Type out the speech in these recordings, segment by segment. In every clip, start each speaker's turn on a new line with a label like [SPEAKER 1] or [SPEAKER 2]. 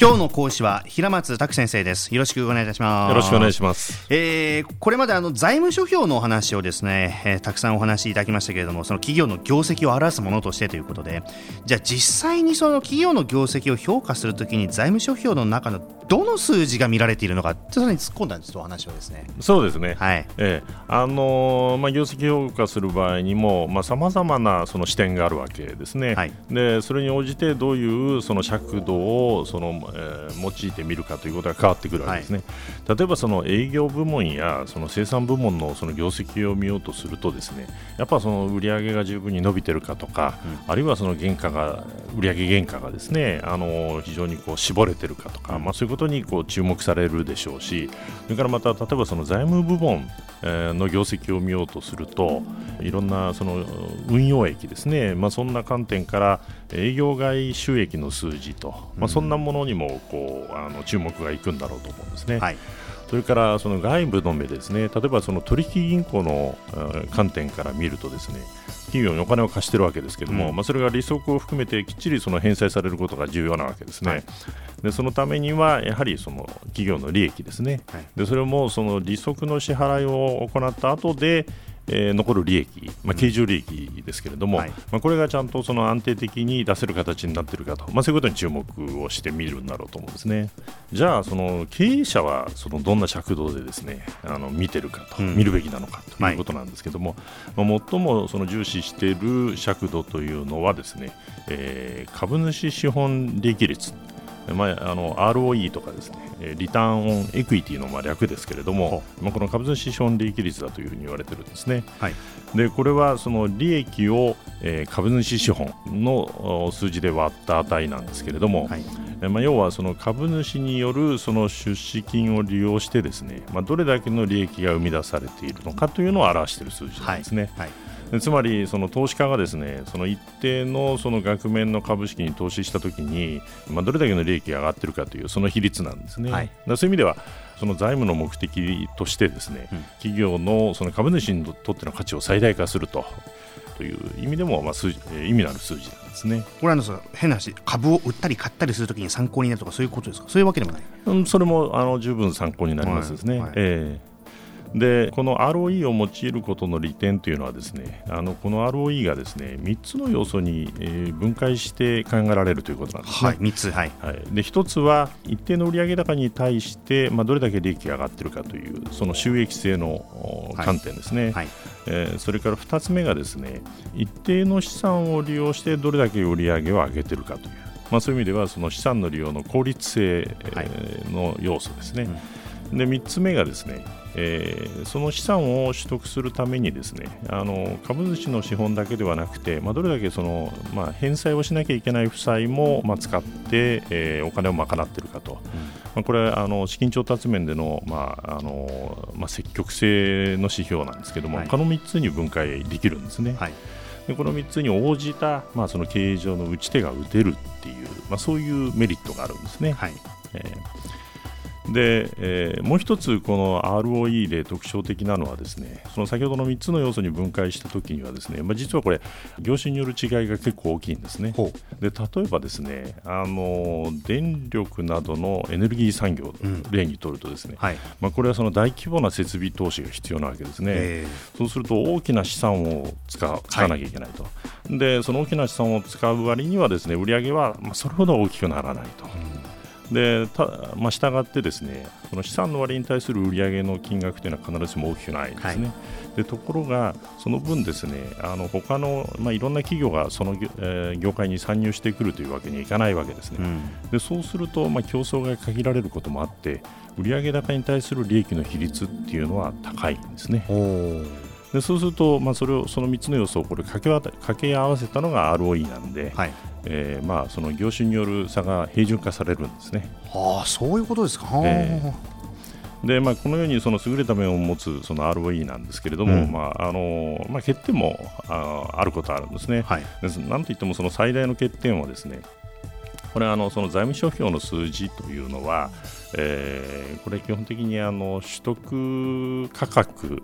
[SPEAKER 1] 今日の講師は平松卓先生ですよろしくお願いいたします
[SPEAKER 2] よろしくお願いします
[SPEAKER 1] えー、これまであの財務諸表のお話をですね、えー、たくさんお話しいただきましたけれどもその企業の業績を表すものとしてということでじゃあ実際にその企業の業績を評価するときに財務諸表の中のどの数字が見られているのか、ちょっと突っ込んだんですお話をですね。
[SPEAKER 2] そうですね。
[SPEAKER 1] はい。
[SPEAKER 2] ええあのー、まあ業績評価する場合にも、まあ様々なその視点があるわけですね。はい。でそれに応じてどういうその尺度をその、えー、用いてみるかということが変わってくるわけですね。はい、例えばその営業部門やその生産部門のその業績を見ようとするとですね、やっぱその売上が十分に伸びてるかとか、うん、あるいはその原価が売上原価がですね、あのー、非常にこう絞れてるかとか、うん、まあそういうことにこう注目されるでしょうしそれからまた例えばその財務部門の業績を見ようとするといろんなその運用益ですね、まあ、そんな観点から営業外収益の数字と、まあ、そんなものにもこうあの注目がいくんだろうと思うんですね。はいそれからその外部の目ですね、例えばその取引銀行の観点から見るとですね、企業にお金を貸してるわけですけども、うん、まあ、それが利息を含めてきっちりその返済されることが重要なわけですね。はい、でそのためにはやはりその企業の利益ですね、はい、でそれもその利息の支払いを行った後でえー、残る利益、まあ、経常利益ですけれども、はい、まあ、これがちゃんとその安定的に出せる形になっているかと、まあ、そういうことに注目をしてみるんだろうと思うんですね。じゃあ、その経営者はそのどんな尺度でですねあの見てるかと、うん、見るべきなのかということなんですけども、はい、まあ、最もその重視している尺度というのはですね、えー、株主資本利益率まあ、あの ROE とかですね。リターンオンエクイティのまあ略ですけれども、まあ、この株主資本利益率だというふうに言われてるんですね。はい、でこれはその利益を、えー、株主資本の数字で割った値なんですけれども、はい、まあ、要はその株主によるその出資金を利用してですね、まあ、どれだけの利益が生み出されているのかというのを表している数字なんですね。はいつまりその投資家がですねその一定のその額面の株式に投資したときに、まあ、どれだけの利益が上がっているかというその比率なんですね。はい、そういう意味ではその財務の目的としてですね、うん、企業のその株主にとっての価値を最大化すると。という意味でも、まあ、数意味のある数字なんですね。
[SPEAKER 1] これは変な話、株を売ったり買ったりするときに参考になるとか、そういうことですか、そういうわけでもない、
[SPEAKER 2] うん、それもあの十分参考になりますですね。はいはい、えーでこの ROE を用いることの利点というのはですねあのこの ROE がですね3つの要素に、えー、分解して考えられるということなんですね。はい、3
[SPEAKER 1] つ、はい、
[SPEAKER 2] はい、で1つは一定の売上高に対して、まあ、どれだけ利益が上がっているかというその収益性の観点ですね、はい。はい、えー、それから2つ目がですね一定の資産を利用してどれだけ売上を上げているかという、まあ、そういう意味ではその資産の利用の効率性の要素ですね。うん、で3つ目がですねえー、その資産を取得するためにですねあの株主の資本だけではなくて、まあ、どれだけその、まあ、返済をしなきゃいけない負債も、まあ、使って、えー、お金を賄っているかと、うん、まあ、これはあの資金調達面での,、まああのまあ、積極性の指標なんですけども、はい、この3つに分解できるんですね。はい。でこの3つに応じた、まあ、その経営上の打ち手が打てるっていう、まあ、そういうメリットがあるんですね。はい。えーで、えー、もう一つこの ROE で特徴的なのはですねその先ほどの3つの要素に分解したときにはですね、まあ、実はこれ業種による違いが結構大きいんですね。で例えばですねあの電力などのエネルギー産業例にとるとですね、うんはい、まあ、これはその大規模な設備投資が必要なわけですね。そうすると大きな資産を使使わなきゃいけないと、はい、でその大きな資産を使う割にはですね売上はまあそれほど大きくならないと。うんでたまあ、従ってですねこの資産の割に対する売上の金額というのは必ずしも大きくないんですね。はい、でところが、その分ですねあの他の、まあ、いろんな企業がその、えー、業界に参入してくるというわけにはいかないわけですね。うん、でそうすると、まあ、競争が限られることもあって売上高に対する利益の比率っていうのは高いんですね。でそうすると、まあ、それをその3つの要素をこれ掛け掛け合わせたのが ROE なんで、はいえーまあ、その業種による差が平準化されるんですね。
[SPEAKER 1] はあ、そういうことですか。え
[SPEAKER 2] ー、でまあ、このようにその優れた面を持つその ROE なんですけれども、うん、まああのまあ、欠点もああることあるんですね。はい、なんといってもその最大の欠点はですねこれあのその財務諸表の数字というのは、えー、これ基本的にあの取得価格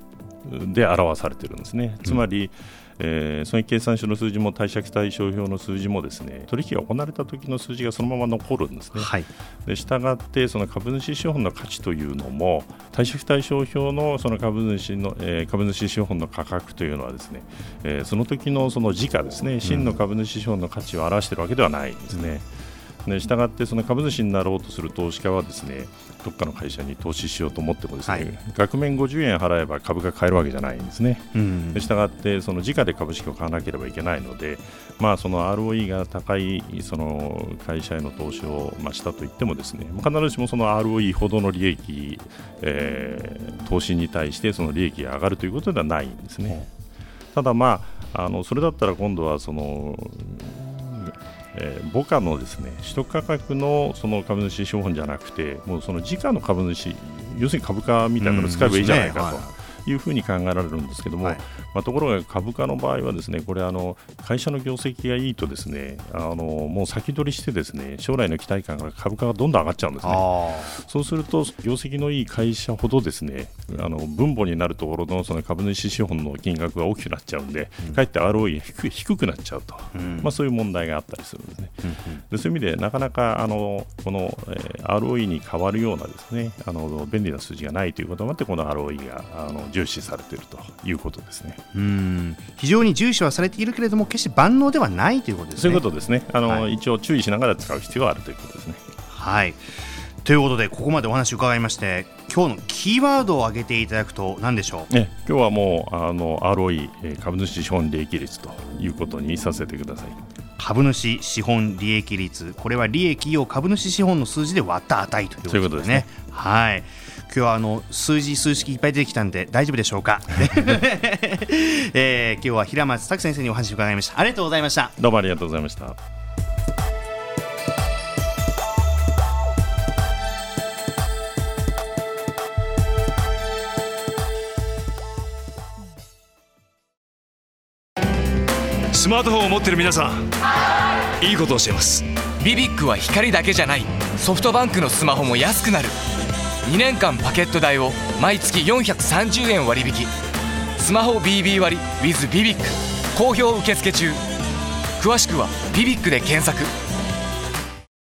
[SPEAKER 2] で表されているんですね。つまり、えー、損益計算書の数字も貸借対照表の数字もですね取引が行われた時の数字がそのまま残るんですね。はい、でしたがってその株主資本の価値というのも貸借対照表のその株主の、えー、株主資本の価格というのはですね、えー、その時のその時価ですね真の株主資本の価値を表しているわけではないんですね。うんね、したがってその株主になろうとする投資家はですねどっかの会社に投資しようと思ってもですね、はい、額面50円払えば株が買えるわけじゃないんですね。うん、したがってその時価で株式を買わなければいけないので、まあ、その ROE が高いその会社への投資を、まあ、したといってもですね必ずしもその ROE ほどの利益、えー、投資に対してその利益が上がるということではないんですね。ただ、まあ、あのそれだったら今度はそのえー、母価のですね取得価格のその株主資本じゃなくてもうその時価の株主要するに株価みたいなのを使えばいいじゃないかと。いうふうに考えられるんですけども、はい、まあ、ところが株価の場合はですねこれあの会社の業績がいいとですねあのもう先取りしてですね将来の期待感から株価がどんどん上がっちゃうんですね。そうすると業績のいい会社ほどですねあの分母になるところのその株主資本の金額が大きくなっちゃうんで、うん、かえって ROE 低低くなっちゃうと、うん、まあ、そういう問題があったりするんですね、うんうん、でそういう意味でなかなかあのこの、えー、ROE に変わるようなですねあの便利な数字がないということもあってこの ROE があの重視されているということですね。
[SPEAKER 1] うん。非常に重視はされているけれども決して万能ではないということですね。
[SPEAKER 2] そういうことですね。あの、はい、一応注意しながら使う必要があるということですね。
[SPEAKER 1] はい。ということでここまでお話を伺いまして今日のキーワードを挙げていただくと何でしょう、
[SPEAKER 2] ね、今日はもうあの ROE 株主資本利益率ということにさせてください。
[SPEAKER 1] 株主資本利益率。これは利益を株主資本の数字で割った値ということですね。すねはい。今日はあの数字数式いっぱい出てきたんで大丈夫でしょうか、えー、今日は平松卓先生にお話を伺いました。ありがとうございました。
[SPEAKER 2] どうもありがとうございました。
[SPEAKER 3] スマートフォンを持ってる皆さんいいことをしています。
[SPEAKER 4] ビビックは光だけじゃない。ソフトバンクのスマホも安くなる2年間パケット代を毎月430円割引。スマホ BB 割 with ビビック好評受付中。詳しくは「ビビック」で検索。